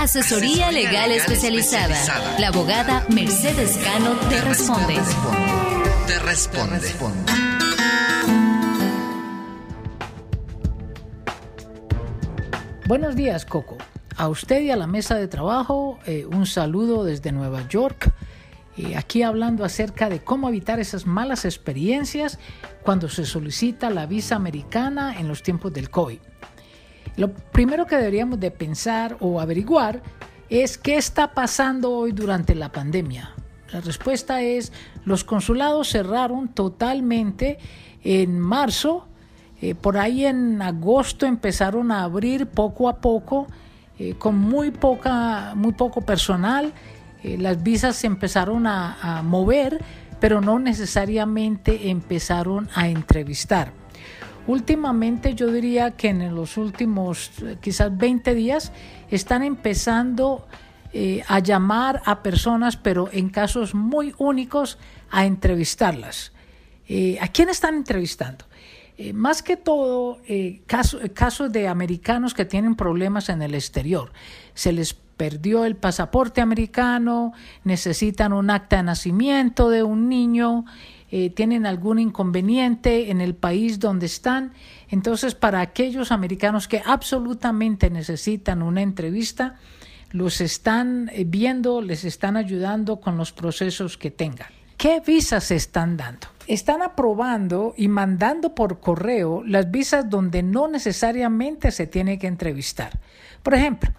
Asesoría legal especializada. La abogada Mercedes Cano te responde. Te responde. Buenos días, Coco. A usted y a la mesa de trabajo, eh, un saludo desde Nueva York. Eh, aquí hablando acerca de cómo evitar esas malas experiencias cuando se solicita la visa americana en los tiempos del COVID. Lo primero que deberíamos de pensar o averiguar es qué está pasando hoy durante la pandemia. La respuesta es los consulados cerraron totalmente en marzo, eh, por ahí en agosto empezaron a abrir poco a poco eh, con muy poca muy poco personal, eh, las visas se empezaron a, a mover, pero no necesariamente empezaron a entrevistar. Últimamente yo diría que en los últimos eh, quizás 20 días están empezando eh, a llamar a personas, pero en casos muy únicos, a entrevistarlas. Eh, ¿A quién están entrevistando? más que todo, casos de americanos que tienen problemas en el exterior. Se les perdió el pasaporte americano, necesitan un acta de nacimiento de un niño eh, tienen algún inconveniente en el país donde están. Entonces, para aquellos americanos que absolutamente necesitan una entrevista, los están eh, viendo, les están ayudando con los procesos que tengan. ¿Qué visas se están dando? Están aprobando y mandando por correo las visas donde no necesariamente se tiene que entrevistar. Por ejemplo,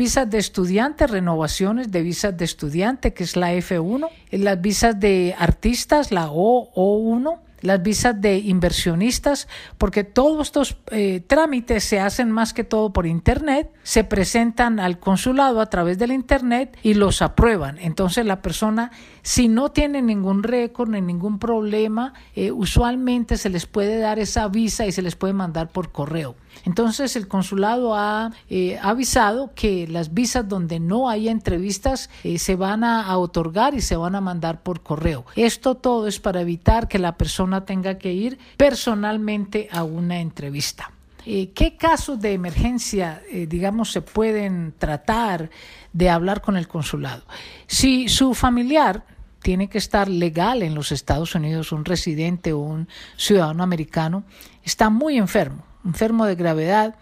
visas de estudiante, renovaciones de visas de estudiante, que es la F1, las visas de artistas, la O1, las visas de inversionistas, porque todos estos eh, trámites se hacen más que todo por Internet, se presentan al consulado a través del Internet y los aprueban. Entonces la persona, si no tiene ningún récord ni ningún problema, eh, usualmente se les puede dar esa visa y se les puede mandar por correo. Entonces el consulado ha eh, avisado que las visas donde no hay entrevistas se van a otorgar y se van a mandar por correo. Esto todo es para evitar que la persona tenga que ir personalmente a una entrevista. Eh, ¿Qué casos de emergencia, eh, digamos, se pueden tratar de hablar con el consulado? Si su familiar tiene que estar legal en los Estados Unidos, un residente o un ciudadano americano, está muy enfermo, enfermo de gravedad,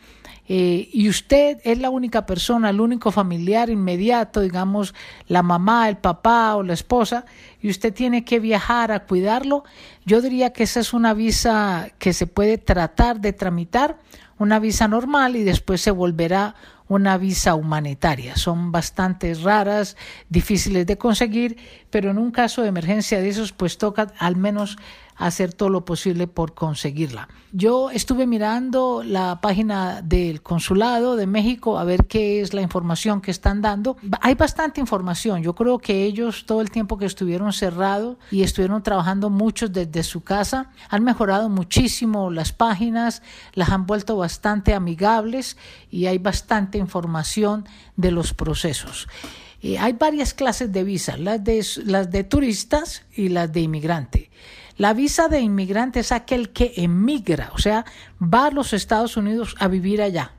eh, y usted es la única persona, el único familiar inmediato, digamos, la mamá, el papá o la esposa, y usted tiene que viajar a cuidarlo, yo diría que esa es una visa que se puede tratar de tramitar, una visa normal y después se volverá una visa humanitaria. Son bastante raras, difíciles de conseguir, pero en un caso de emergencia de esos, pues toca al menos hacer todo lo posible por conseguirla. Yo estuve mirando la página del consulado de México a ver qué es la información que están dando. Hay bastante información. Yo creo que ellos todo el tiempo que estuvieron cerrados y estuvieron trabajando muchos desde su casa, han mejorado muchísimo las páginas, las han vuelto bastante amigables y hay bastante información de los procesos. Eh, hay varias clases de visas, las de, las de turistas y las de inmigrante. La visa de inmigrante es aquel que emigra, o sea, va a los Estados Unidos a vivir allá.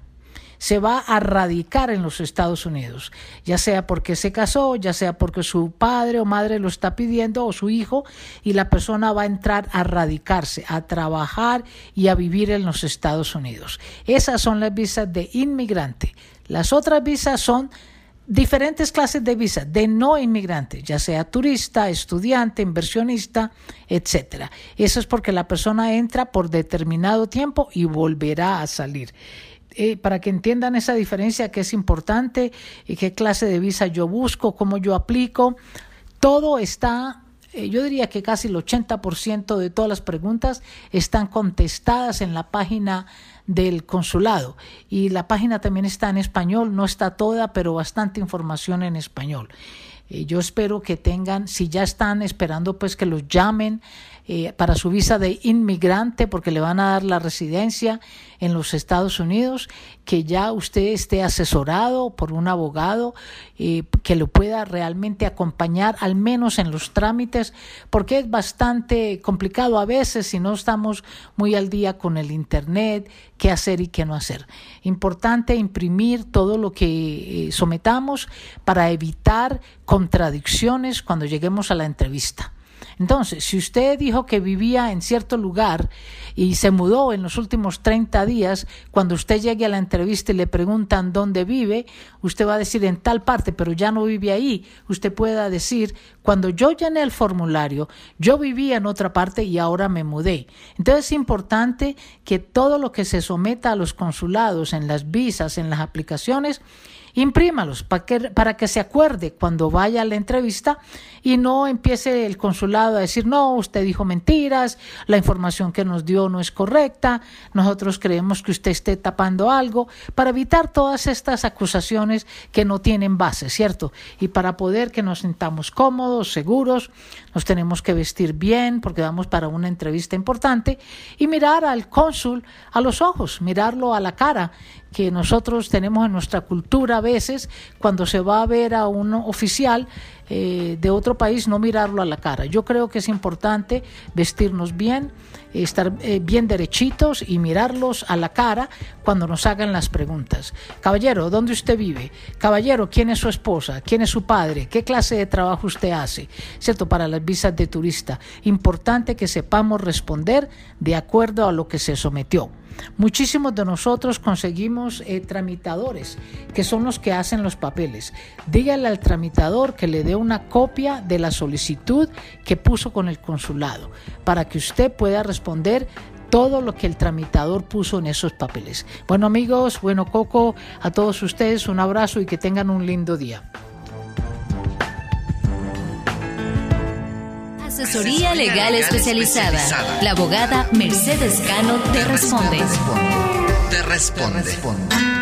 Se va a radicar en los Estados Unidos, ya sea porque se casó, ya sea porque su padre o madre lo está pidiendo o su hijo, y la persona va a entrar a radicarse, a trabajar y a vivir en los Estados Unidos. Esas son las visas de inmigrante. Las otras visas son diferentes clases de visa de no inmigrante, ya sea turista, estudiante, inversionista, etcétera. Eso es porque la persona entra por determinado tiempo y volverá a salir. Eh, para que entiendan esa diferencia que es importante y qué clase de visa yo busco, cómo yo aplico, todo está eh, yo diría que casi el 80% de todas las preguntas están contestadas en la página del consulado y la página también está en español, no está toda, pero bastante información en español. Eh, yo espero que tengan, si ya están esperando, pues que los llamen eh, para su visa de inmigrante, porque le van a dar la residencia en los Estados Unidos, que ya usted esté asesorado por un abogado eh, que lo pueda realmente acompañar, al menos en los trámites, porque es bastante complicado a veces si no estamos muy al día con el Internet, qué hacer y qué no hacer. Importante imprimir todo lo que sometamos para evitar contradicciones cuando lleguemos a la entrevista. Entonces, si usted dijo que vivía en cierto lugar y se mudó en los últimos 30 días, cuando usted llegue a la entrevista y le preguntan dónde vive, usted va a decir en tal parte, pero ya no vive ahí. Usted pueda decir, cuando yo llené el formulario, yo vivía en otra parte y ahora me mudé. Entonces es importante que todo lo que se someta a los consulados, en las visas, en las aplicaciones, imprímalos para que, para que se acuerde cuando vaya a la entrevista y no empiece el consulado a decir, no, usted dijo mentiras, la información que nos dio no es correcta, nosotros creemos que usted esté tapando algo, para evitar todas estas acusaciones que no tienen base, ¿cierto? Y para poder que nos sintamos cómodos, seguros, nos tenemos que vestir bien porque vamos para una entrevista importante y mirar al cónsul a los ojos, mirarlo a la cara que nosotros tenemos en nuestra cultura a veces, cuando se va a ver a un oficial eh, de otro país, no mirarlo a la cara. Yo creo que es importante vestirnos bien, estar eh, bien derechitos y mirarlos a la cara cuando nos hagan las preguntas. Caballero, ¿dónde usted vive? Caballero, ¿quién es su esposa? ¿Quién es su padre? ¿Qué clase de trabajo usted hace? ¿Cierto? Para las visas de turista. Importante que sepamos responder de acuerdo a lo que se sometió. Muchísimos de nosotros conseguimos eh, tramitadores, que son los que hacen los papeles. Dígale al tramitador que le dé una copia de la solicitud que puso con el consulado, para que usted pueda responder todo lo que el tramitador puso en esos papeles. Bueno amigos, bueno Coco, a todos ustedes un abrazo y que tengan un lindo día. Asesoría legal especializada. La abogada Mercedes Cano te responde. Te responde.